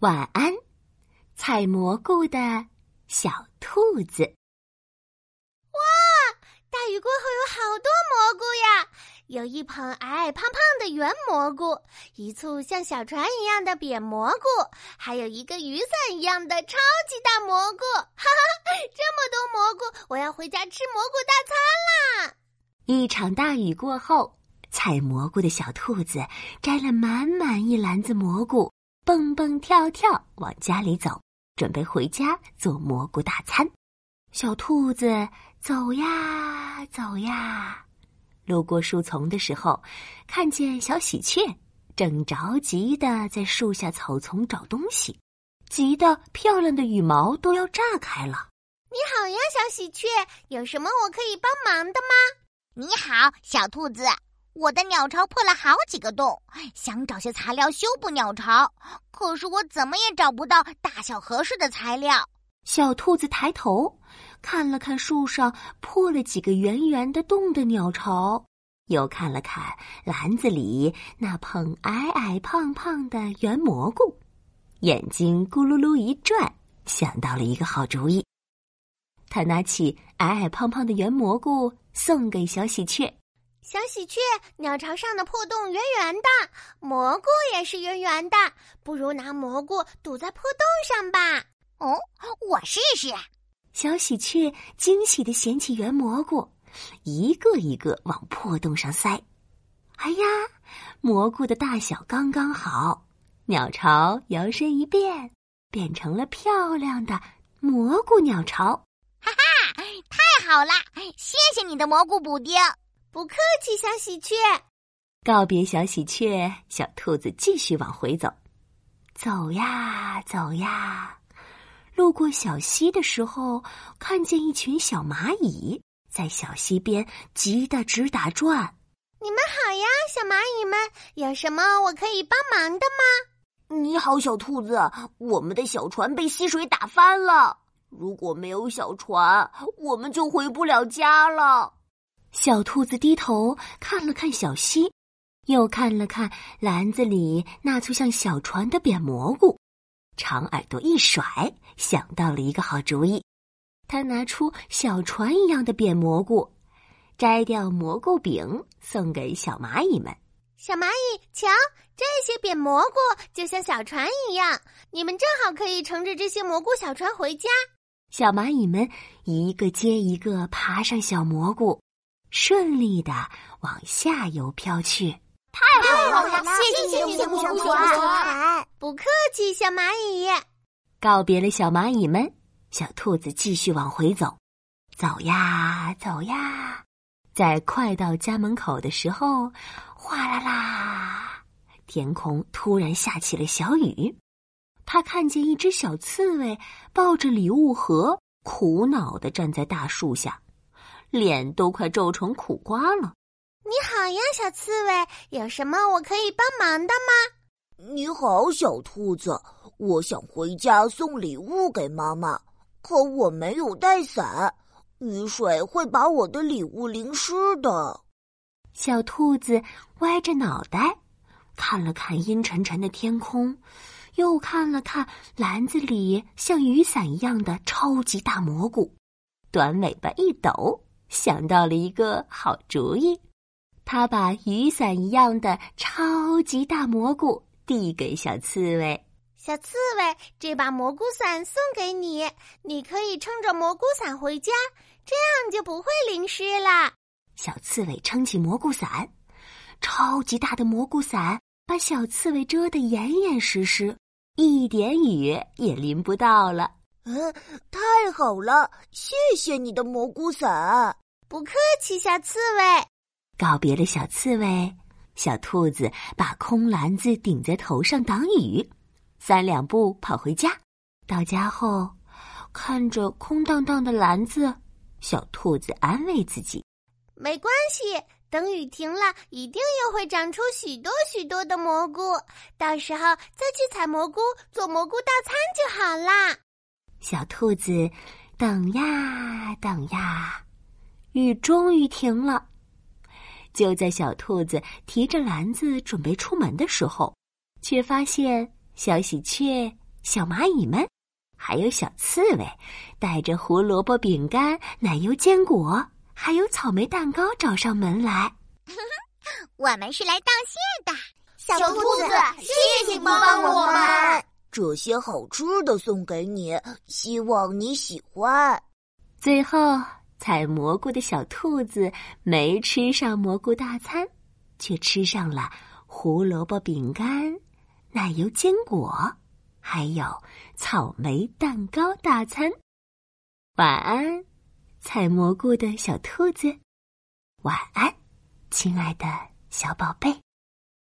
晚安，采蘑菇的小兔子。哇，大雨过后有好多蘑菇呀！有一捧矮矮胖胖的圆蘑菇，一簇像小船一样的扁蘑菇，还有一个雨伞一样的超级大蘑菇。哈哈，这么多蘑菇，我要回家吃蘑菇大餐啦！一场大雨过后，采蘑菇的小兔子摘了满满一篮子蘑菇。蹦蹦跳跳往家里走，准备回家做蘑菇大餐。小兔子走呀走呀，路过树丛的时候，看见小喜鹊正着急的在树下草丛找东西，急得漂亮的羽毛都要炸开了。你好呀，小喜鹊，有什么我可以帮忙的吗？你好，小兔子。我的鸟巢破了好几个洞，想找些材料修补鸟巢，可是我怎么也找不到大小合适的材料。小兔子抬头看了看树上破了几个圆圆的洞的鸟巢，又看了看篮子里那捧矮矮胖胖的圆蘑菇，眼睛咕噜噜一转，想到了一个好主意。他拿起矮矮胖胖的圆蘑菇送给小喜鹊。小喜鹊，鸟巢上的破洞圆圆的，蘑菇也是圆圆的，不如拿蘑菇堵在破洞上吧。哦，我试试。小喜鹊惊喜的捡起圆蘑菇，一个一个往破洞上塞。哎呀，蘑菇的大小刚刚好，鸟巢摇身一变，变成了漂亮的蘑菇鸟巢。哈哈，太好了！谢谢你的蘑菇补丁。不客气，小喜鹊。告别小喜鹊，小兔子继续往回走。走呀走呀，路过小溪的时候，看见一群小蚂蚁在小溪边急得直打转。你们好呀，小蚂蚁们，有什么我可以帮忙的吗？你好，小兔子，我们的小船被溪水打翻了。如果没有小船，我们就回不了家了。小兔子低头看了看小溪，又看了看篮子里那簇像小船的扁蘑菇，长耳朵一甩，想到了一个好主意。他拿出小船一样的扁蘑菇，摘掉蘑菇饼，送给小蚂蚁们。小蚂蚁，瞧，这些扁蘑菇就像小船一样，你们正好可以乘着这些蘑菇小船回家。小蚂蚁们一个接一个爬上小蘑菇。顺利的往下游飘去，太好了！谢谢你的蘑菇小船，不客气，小蚂蚁。告别了小蚂蚁们，小兔子继续往回走，走呀走呀，在快到家门口的时候，哗啦啦，天空突然下起了小雨。他看见一只小刺猬抱着礼物盒，苦恼的站在大树下。脸都快皱成苦瓜了。你好呀，小刺猬，有什么我可以帮忙的吗？你好，小兔子，我想回家送礼物给妈妈，可我没有带伞，雨水会把我的礼物淋湿的。小兔子歪着脑袋，看了看阴沉沉的天空，又看了看篮子里像雨伞一样的超级大蘑菇，短尾巴一抖。想到了一个好主意，他把雨伞一样的超级大蘑菇递给小刺猬。小刺猬，这把蘑菇伞送给你，你可以撑着蘑菇伞回家，这样就不会淋湿了。小刺猬撑起蘑菇伞，超级大的蘑菇伞把小刺猬遮得严严实实，一点雨也淋不到了。嗯，太好了，谢谢你的蘑菇伞。不客气，小刺猬。告别了小刺猬，小兔子把空篮子顶在头上挡雨，三两步跑回家。到家后，看着空荡荡的篮子，小兔子安慰自己：没关系，等雨停了，一定又会长出许多许多的蘑菇。到时候再去采蘑菇，做蘑菇大餐就好啦。小兔子等呀等呀。雨终于停了，就在小兔子提着篮子准备出门的时候，却发现小喜鹊小蚂蚁们，还有小刺猬，带着胡萝卜饼干、奶油坚果，还有草莓蛋糕找上门来。我们是来道谢的，小兔子，谢谢你帮帮我们。这些好吃的送给你，希望你喜欢。最后，采蘑菇的小兔子没吃上蘑菇大餐，却吃上了胡萝卜饼干、奶油坚果，还有草莓蛋糕大餐。晚安，采蘑菇的小兔子。晚安，亲爱的小宝贝。